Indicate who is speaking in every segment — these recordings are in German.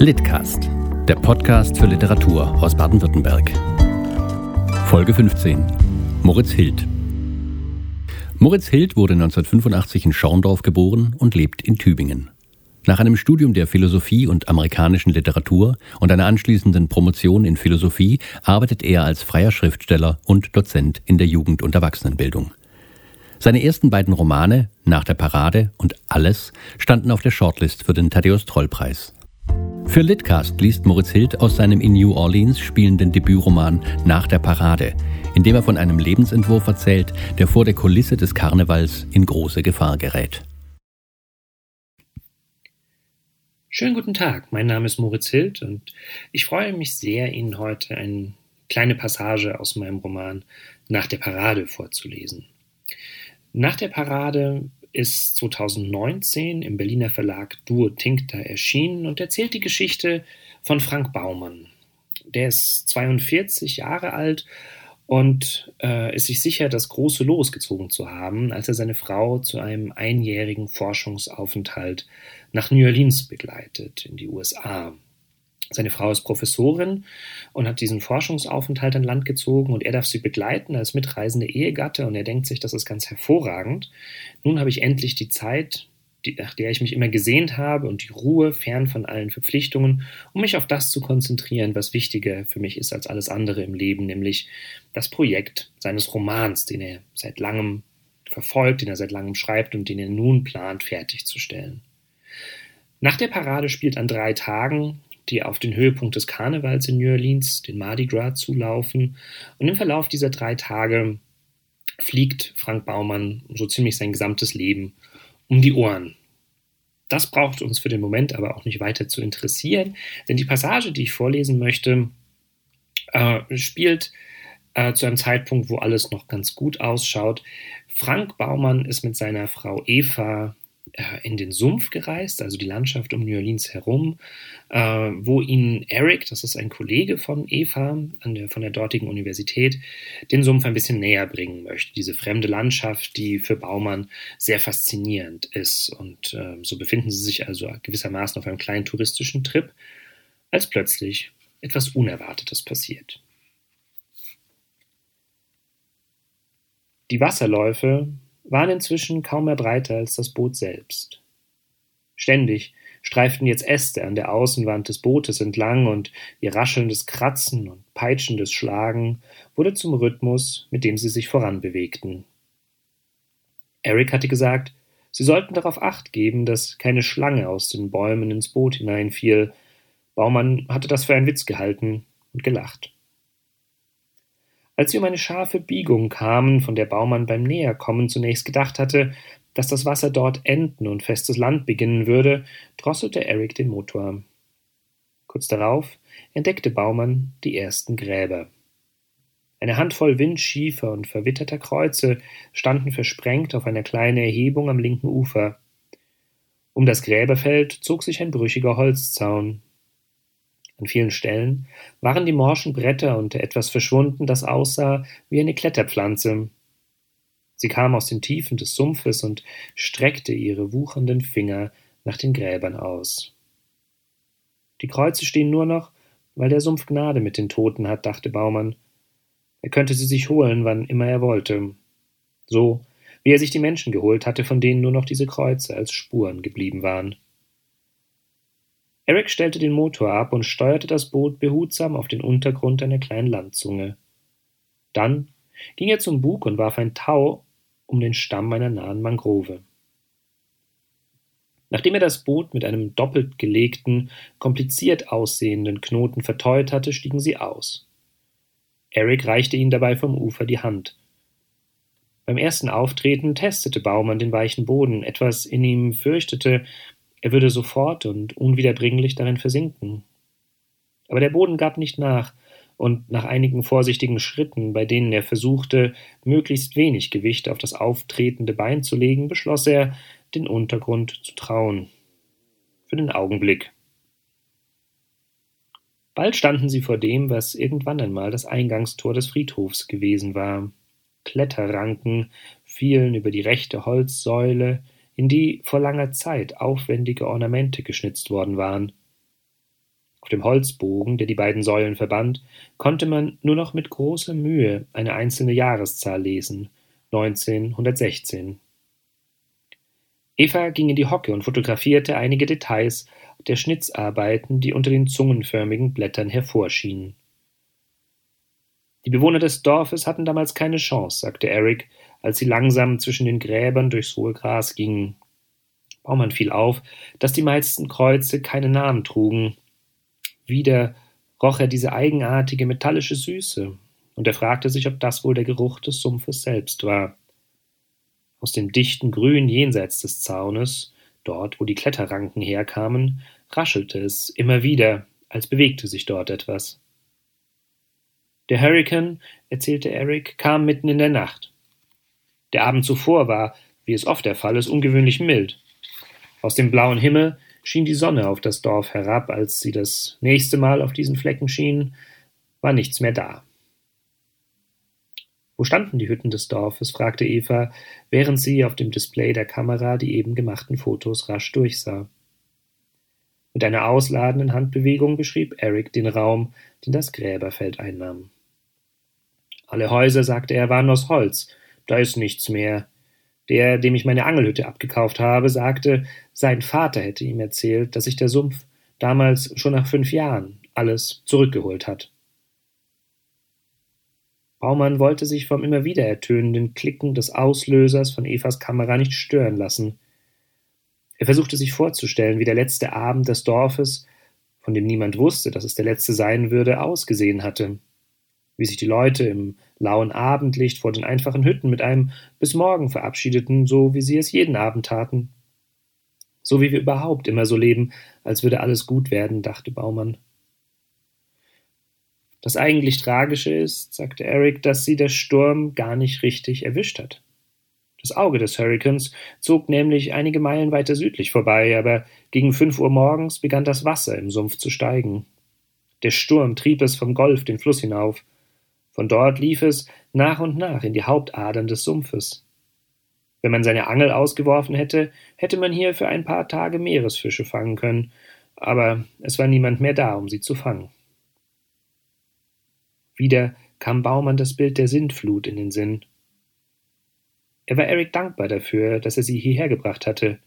Speaker 1: Litcast, der Podcast für Literatur aus Baden-Württemberg. Folge 15. Moritz Hild. Moritz Hild wurde 1985 in Schorndorf geboren und lebt in Tübingen. Nach einem Studium der Philosophie und amerikanischen Literatur und einer anschließenden Promotion in Philosophie arbeitet er als freier Schriftsteller und Dozent in der Jugend- und Erwachsenenbildung. Seine ersten beiden Romane, Nach der Parade und Alles, standen auf der Shortlist für den Thaddeus-Troll-Preis. Für Litcast liest Moritz Hild aus seinem in New Orleans spielenden Debütroman Nach der Parade, in dem er von einem Lebensentwurf erzählt, der vor der Kulisse des Karnevals in große Gefahr gerät.
Speaker 2: Schönen guten Tag, mein Name ist Moritz Hild und ich freue mich sehr, Ihnen heute eine kleine Passage aus meinem Roman Nach der Parade vorzulesen. Nach der Parade ist 2019 im Berliner Verlag Duo Tincta erschienen und erzählt die Geschichte von Frank Baumann. Der ist 42 Jahre alt und äh, ist sich sicher, das große Los gezogen zu haben, als er seine Frau zu einem einjährigen Forschungsaufenthalt nach New Orleans begleitet, in die USA. Seine Frau ist Professorin und hat diesen Forschungsaufenthalt an Land gezogen und er darf sie begleiten als mitreisende Ehegatte und er denkt sich, das ist ganz hervorragend. Nun habe ich endlich die Zeit, die, nach der ich mich immer gesehnt habe und die Ruhe fern von allen Verpflichtungen, um mich auf das zu konzentrieren, was wichtiger für mich ist als alles andere im Leben, nämlich das Projekt seines Romans, den er seit langem verfolgt, den er seit langem schreibt und den er nun plant fertigzustellen. Nach der Parade spielt an drei Tagen die auf den Höhepunkt des Karnevals in New Orleans, den Mardi Gras, zulaufen. Und im Verlauf dieser drei Tage fliegt Frank Baumann so ziemlich sein gesamtes Leben um die Ohren. Das braucht uns für den Moment aber auch nicht weiter zu interessieren, denn die Passage, die ich vorlesen möchte, äh, spielt äh, zu einem Zeitpunkt, wo alles noch ganz gut ausschaut. Frank Baumann ist mit seiner Frau Eva in den Sumpf gereist, also die Landschaft um New Orleans herum, äh, wo ihn Eric, das ist ein Kollege von Eva an der, von der dortigen Universität, den Sumpf ein bisschen näher bringen möchte. Diese fremde Landschaft, die für Baumann sehr faszinierend ist. Und äh, so befinden sie sich also gewissermaßen auf einem kleinen touristischen Trip, als plötzlich etwas Unerwartetes passiert. Die Wasserläufe waren inzwischen kaum mehr breiter als das Boot selbst. Ständig streiften jetzt Äste an der Außenwand des Bootes entlang und ihr raschelndes Kratzen und peitschendes Schlagen wurde zum Rhythmus, mit dem sie sich voranbewegten. Eric hatte gesagt, sie sollten darauf acht geben, dass keine Schlange aus den Bäumen ins Boot hineinfiel. Baumann hatte das für einen Witz gehalten und gelacht. Als sie um eine scharfe Biegung kamen, von der Baumann beim Näherkommen zunächst gedacht hatte, dass das Wasser dort enden und festes Land beginnen würde, drosselte Eric den Motor. Kurz darauf entdeckte Baumann die ersten Gräber. Eine Handvoll windschiefer und verwitterter Kreuze standen versprengt auf einer kleinen Erhebung am linken Ufer. Um das Gräberfeld zog sich ein brüchiger Holzzaun. An vielen Stellen waren die morschen Bretter unter etwas verschwunden, das aussah wie eine Kletterpflanze. Sie kam aus den Tiefen des Sumpfes und streckte ihre wuchernden Finger nach den Gräbern aus. Die Kreuze stehen nur noch, weil der Sumpf Gnade mit den Toten hat, dachte Baumann. Er könnte sie sich holen, wann immer er wollte. So, wie er sich die Menschen geholt hatte, von denen nur noch diese Kreuze als Spuren geblieben waren. Eric stellte den Motor ab und steuerte das Boot behutsam auf den Untergrund einer kleinen Landzunge. Dann ging er zum Bug und warf ein Tau um den Stamm einer nahen Mangrove. Nachdem er das Boot mit einem doppelt gelegten, kompliziert aussehenden Knoten verteut hatte, stiegen sie aus. Eric reichte ihnen dabei vom Ufer die Hand. Beim ersten Auftreten testete Baumann den weichen Boden. Etwas in ihm fürchtete, er würde sofort und unwiederbringlich darin versinken. Aber der Boden gab nicht nach, und nach einigen vorsichtigen Schritten, bei denen er versuchte, möglichst wenig Gewicht auf das auftretende Bein zu legen, beschloss er, den Untergrund zu trauen. Für den Augenblick. Bald standen sie vor dem, was irgendwann einmal das Eingangstor des Friedhofs gewesen war. Kletterranken fielen über die rechte Holzsäule, in die vor langer Zeit aufwendige Ornamente geschnitzt worden waren. Auf dem Holzbogen, der die beiden Säulen verband, konnte man nur noch mit großer Mühe eine einzelne Jahreszahl lesen 1916. Eva ging in die Hocke und fotografierte einige Details der Schnitzarbeiten, die unter den zungenförmigen Blättern hervorschienen. Die Bewohner des Dorfes hatten damals keine Chance, sagte Eric, als sie langsam zwischen den Gräbern durchs hohe Gras gingen. Baumann fiel auf, dass die meisten Kreuze keine Namen trugen. Wieder roch er diese eigenartige metallische Süße, und er fragte sich, ob das wohl der Geruch des Sumpfes selbst war. Aus dem dichten Grün jenseits des Zaunes, dort wo die Kletterranken herkamen, raschelte es immer wieder, als bewegte sich dort etwas. Der Hurrikan, erzählte Eric, kam mitten in der Nacht. Der Abend zuvor war, wie es oft der Fall ist, ungewöhnlich mild. Aus dem blauen Himmel schien die Sonne auf das Dorf herab, als sie das nächste Mal auf diesen Flecken schien, war nichts mehr da. Wo standen die Hütten des Dorfes? fragte Eva, während sie auf dem Display der Kamera die eben gemachten Fotos rasch durchsah. Mit einer ausladenden Handbewegung beschrieb Eric den Raum, den das Gräberfeld einnahm. Alle Häuser, sagte er, waren aus Holz, da ist nichts mehr. Der, dem ich meine Angelhütte abgekauft habe, sagte, sein Vater hätte ihm erzählt, dass sich der Sumpf damals schon nach fünf Jahren alles zurückgeholt hat. Baumann wollte sich vom immer wieder ertönenden Klicken des Auslösers von Evas Kamera nicht stören lassen. Er versuchte sich vorzustellen, wie der letzte Abend des Dorfes, von dem niemand wusste, dass es der letzte sein würde, ausgesehen hatte. Wie sich die Leute im lauen Abendlicht vor den einfachen Hütten mit einem bis morgen verabschiedeten, so wie sie es jeden Abend taten. So wie wir überhaupt immer so leben, als würde alles gut werden, dachte Baumann. Das eigentlich Tragische ist, sagte Eric, dass sie der Sturm gar nicht richtig erwischt hat. Das Auge des Hurrikans zog nämlich einige Meilen weiter südlich vorbei, aber gegen fünf Uhr morgens begann das Wasser im Sumpf zu steigen. Der Sturm trieb es vom Golf den Fluss hinauf. Von dort lief es nach und nach in die Hauptadern des Sumpfes. Wenn man seine Angel ausgeworfen hätte, hätte man hier für ein paar Tage Meeresfische fangen können, aber es war niemand mehr da, um sie zu fangen. Wieder kam Baumann das Bild der Sintflut in den Sinn. Er war Eric dankbar dafür, dass er sie hierher gebracht hatte.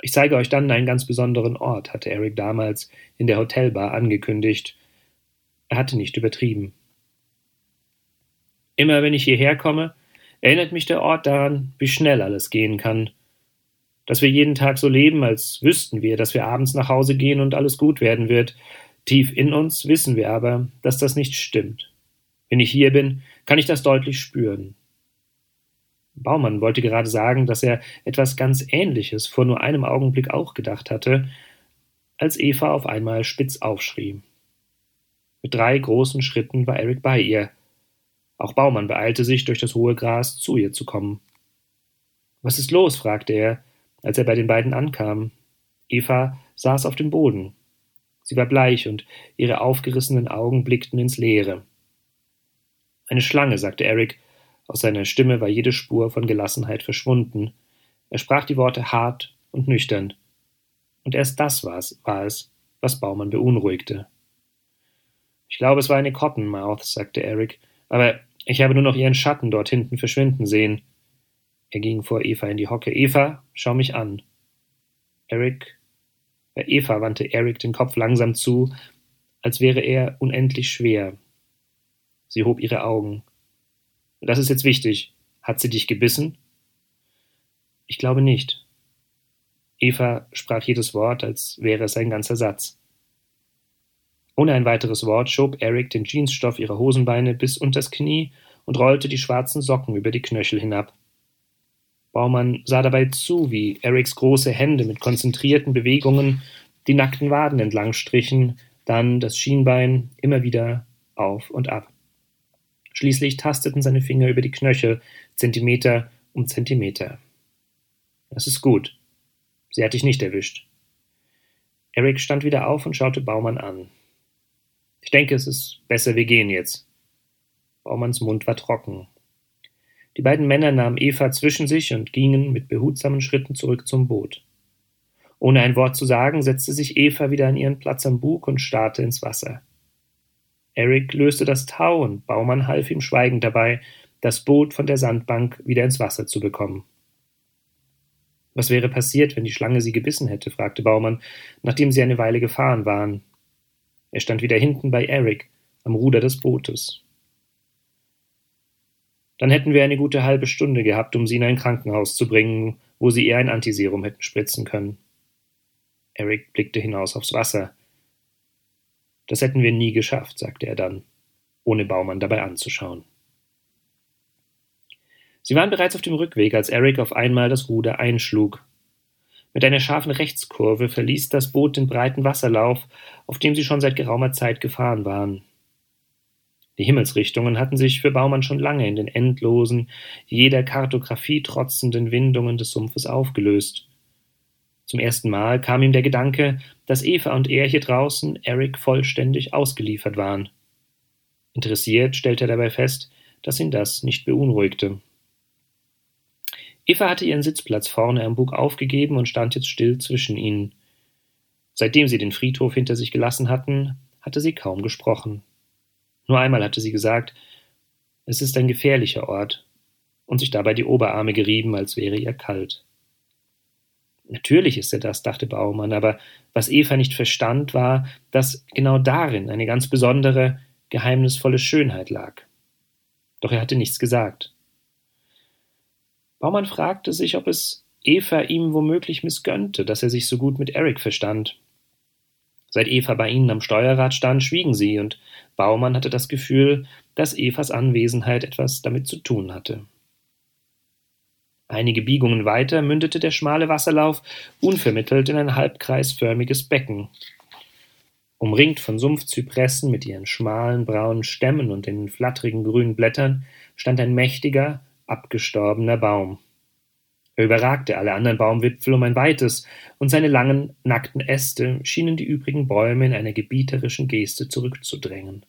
Speaker 2: Ich zeige euch dann einen ganz besonderen Ort, hatte Eric damals in der Hotelbar angekündigt. Er hatte nicht übertrieben. Immer wenn ich hierher komme, erinnert mich der Ort daran, wie schnell alles gehen kann. Dass wir jeden Tag so leben, als wüssten wir, dass wir abends nach Hause gehen und alles gut werden wird, Tief in uns wissen wir aber, dass das nicht stimmt. Wenn ich hier bin, kann ich das deutlich spüren. Baumann wollte gerade sagen, dass er etwas ganz Ähnliches vor nur einem Augenblick auch gedacht hatte, als Eva auf einmal spitz aufschrie. Mit drei großen Schritten war Eric bei ihr. Auch Baumann beeilte sich, durch das hohe Gras zu ihr zu kommen. Was ist los? fragte er, als er bei den beiden ankam. Eva saß auf dem Boden. Sie war bleich und ihre aufgerissenen Augen blickten ins Leere. Eine Schlange, sagte Eric. Aus seiner Stimme war jede Spur von Gelassenheit verschwunden. Er sprach die Worte hart und nüchtern. Und erst das war's, war es, was Baumann beunruhigte. Ich glaube, es war eine Cottonmouth, sagte Eric, aber ich habe nur noch ihren Schatten dort hinten verschwinden sehen. Er ging vor Eva in die Hocke. Eva, schau mich an. Eric bei Eva wandte Eric den Kopf langsam zu, als wäre er unendlich schwer. Sie hob ihre Augen. Das ist jetzt wichtig. Hat sie dich gebissen? Ich glaube nicht. Eva sprach jedes Wort, als wäre es ein ganzer Satz. Ohne ein weiteres Wort schob Eric den Jeansstoff ihrer Hosenbeine bis unters Knie und rollte die schwarzen Socken über die Knöchel hinab. Baumann sah dabei zu, wie Erics große Hände mit konzentrierten Bewegungen die nackten Waden entlang strichen, dann das Schienbein immer wieder auf und ab. Schließlich tasteten seine Finger über die Knöchel, Zentimeter um Zentimeter. Das ist gut. Sie hat dich nicht erwischt. Eric stand wieder auf und schaute Baumann an. Ich denke, es ist besser, wir gehen jetzt. Baumanns Mund war trocken. Die beiden Männer nahmen Eva zwischen sich und gingen mit behutsamen Schritten zurück zum Boot. Ohne ein Wort zu sagen, setzte sich Eva wieder an ihren Platz am Bug und starrte ins Wasser. Eric löste das Tau und Baumann half ihm schweigend dabei, das Boot von der Sandbank wieder ins Wasser zu bekommen. Was wäre passiert, wenn die Schlange sie gebissen hätte? fragte Baumann, nachdem sie eine Weile gefahren waren. Er stand wieder hinten bei Eric, am Ruder des Bootes. Dann hätten wir eine gute halbe Stunde gehabt, um sie in ein Krankenhaus zu bringen, wo sie ihr ein Antiserum hätten spritzen können. Eric blickte hinaus aufs Wasser. Das hätten wir nie geschafft, sagte er dann, ohne Baumann dabei anzuschauen. Sie waren bereits auf dem Rückweg, als Eric auf einmal das Ruder einschlug. Mit einer scharfen Rechtskurve verließ das Boot den breiten Wasserlauf, auf dem sie schon seit geraumer Zeit gefahren waren. Die Himmelsrichtungen hatten sich für Baumann schon lange in den endlosen, jeder Kartographie trotzenden Windungen des Sumpfes aufgelöst. Zum ersten Mal kam ihm der Gedanke, dass Eva und er hier draußen Eric vollständig ausgeliefert waren. Interessiert stellte er dabei fest, dass ihn das nicht beunruhigte. Eva hatte ihren Sitzplatz vorne am Bug aufgegeben und stand jetzt still zwischen ihnen. Seitdem sie den Friedhof hinter sich gelassen hatten, hatte sie kaum gesprochen. Nur einmal hatte sie gesagt, es ist ein gefährlicher Ort, und sich dabei die Oberarme gerieben, als wäre ihr kalt. Natürlich ist er das, dachte Baumann, aber was Eva nicht verstand, war, dass genau darin eine ganz besondere, geheimnisvolle Schönheit lag. Doch er hatte nichts gesagt. Baumann fragte sich, ob es Eva ihm womöglich missgönnte, dass er sich so gut mit Eric verstand. Seit Eva bei ihnen am Steuerrad stand, schwiegen sie, und Baumann hatte das Gefühl, dass Evas Anwesenheit etwas damit zu tun hatte. Einige Biegungen weiter mündete der schmale Wasserlauf unvermittelt in ein halbkreisförmiges Becken. Umringt von Sumpfzypressen mit ihren schmalen braunen Stämmen und den flatterigen grünen Blättern stand ein mächtiger, abgestorbener Baum. Er überragte alle anderen Baumwipfel um ein weites, und seine langen, nackten Äste schienen die übrigen Bäume in einer gebieterischen Geste zurückzudrängen.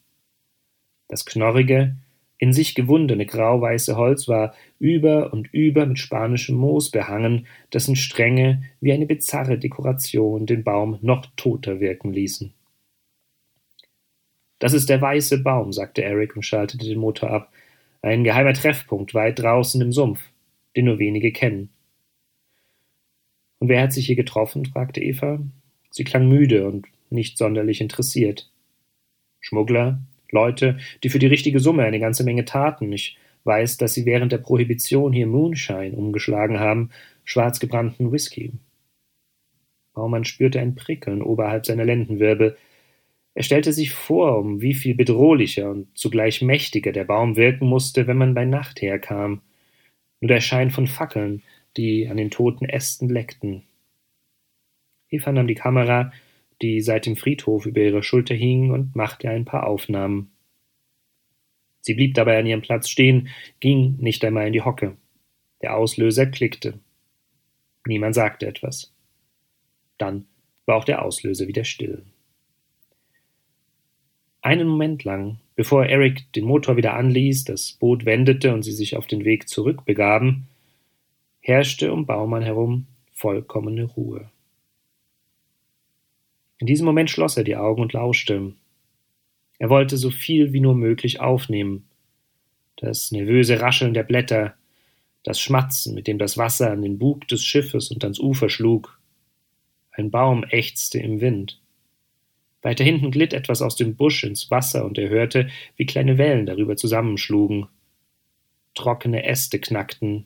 Speaker 2: Das knorrige, in sich gewundene grauweiße Holz war über und über mit spanischem Moos behangen, dessen Stränge wie eine bizarre Dekoration den Baum noch toter wirken ließen. Das ist der weiße Baum, sagte Eric und schaltete den Motor ab. Ein geheimer Treffpunkt weit draußen im Sumpf, den nur wenige kennen. Und wer hat sich hier getroffen? fragte Eva. Sie klang müde und nicht sonderlich interessiert. Schmuggler, Leute, die für die richtige Summe eine ganze Menge taten. Ich weiß, dass sie während der Prohibition hier Moonshine umgeschlagen haben, schwarz gebrannten Whisky. Baumann spürte ein Prickeln oberhalb seiner Lendenwirbel. Er stellte sich vor, um wie viel bedrohlicher und zugleich mächtiger der Baum wirken musste, wenn man bei Nacht herkam. Nur der Schein von Fackeln, die an den toten Ästen leckten. Eva nahm die Kamera, die seit dem Friedhof über ihrer Schulter hing, und machte ein paar Aufnahmen. Sie blieb dabei an ihrem Platz stehen, ging nicht einmal in die Hocke. Der Auslöser klickte. Niemand sagte etwas. Dann war auch der Auslöser wieder still. Einen Moment lang, bevor Eric den Motor wieder anließ, das Boot wendete und sie sich auf den Weg zurückbegaben, herrschte um Baumann herum vollkommene Ruhe. In diesem Moment schloss er die Augen und lauschte. Er wollte so viel wie nur möglich aufnehmen. Das nervöse Rascheln der Blätter, das Schmatzen, mit dem das Wasser an den Bug des Schiffes und ans Ufer schlug. Ein Baum ächzte im Wind. Weiter hinten glitt etwas aus dem Busch ins Wasser, und er hörte, wie kleine Wellen darüber zusammenschlugen. Trockene Äste knackten.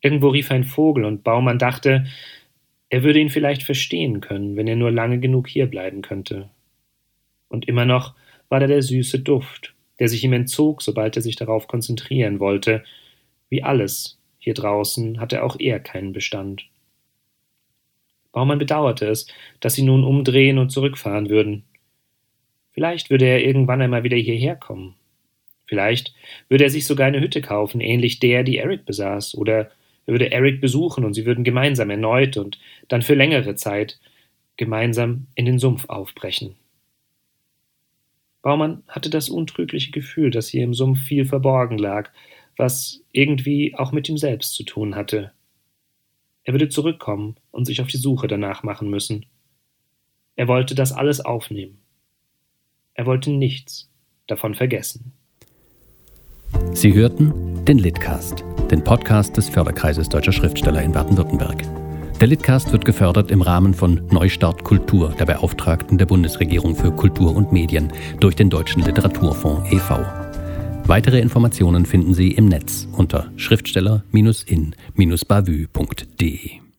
Speaker 2: Irgendwo rief ein Vogel, und Baumann dachte, er würde ihn vielleicht verstehen können, wenn er nur lange genug hierbleiben könnte. Und immer noch war da der süße Duft, der sich ihm entzog, sobald er sich darauf konzentrieren wollte. Wie alles hier draußen hatte auch er keinen Bestand. Baumann bedauerte es, dass sie nun umdrehen und zurückfahren würden. Vielleicht würde er irgendwann einmal wieder hierher kommen. Vielleicht würde er sich sogar eine Hütte kaufen, ähnlich der, die Eric besaß, oder er würde Eric besuchen und sie würden gemeinsam erneut und dann für längere Zeit gemeinsam in den Sumpf aufbrechen. Baumann hatte das untrügliche Gefühl, dass hier im Sumpf viel verborgen lag, was irgendwie auch mit ihm selbst zu tun hatte. Er würde zurückkommen und sich auf die Suche danach machen müssen. Er wollte das alles aufnehmen. Er wollte nichts davon vergessen.
Speaker 1: Sie hörten den Litcast, den Podcast des Förderkreises Deutscher Schriftsteller in Baden-Württemberg. Der Litcast wird gefördert im Rahmen von Neustart Kultur, der Beauftragten der Bundesregierung für Kultur und Medien, durch den Deutschen Literaturfonds e.V. Weitere Informationen finden Sie im Netz unter schriftsteller-in-bavü.de.